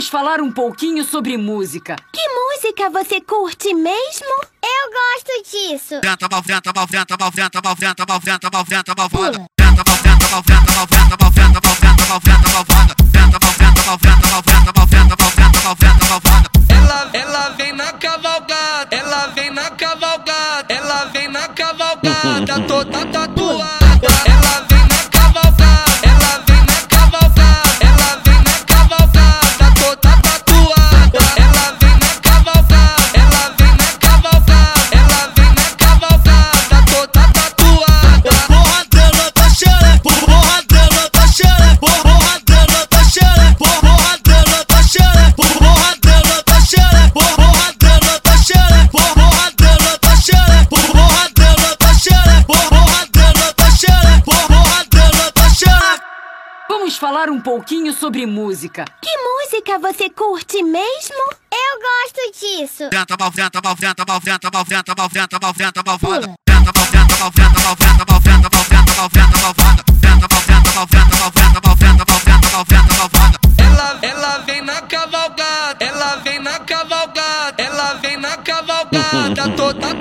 Vamos falar um pouquinho sobre música. Que música você curte mesmo? Eu gosto disso. Venta, mal, venta, mal, venta, mal, venta, mal, venta, mal, venta, mal, venta, mal, Pula. venta. Venta, mal, venta, mal, venta, mal, venta, mal, venta, mal, venta, mal, venta, mal, venta. Venta, mal, venta, mal, venta, mal, venta, mal, venta, mal, venta, mal, venta, mal, venta. Ela, ela vem na cavalgada, ela vem na cavalgada, ela vem na cavalgada, toda tatuada. Vamos falar um pouquinho sobre música. Que música você curte mesmo? Eu gosto disso. Venta, venta, venta. Ela, ela vem na cavalgada, ela vem na cavalgada, ela vem na cavalgada toda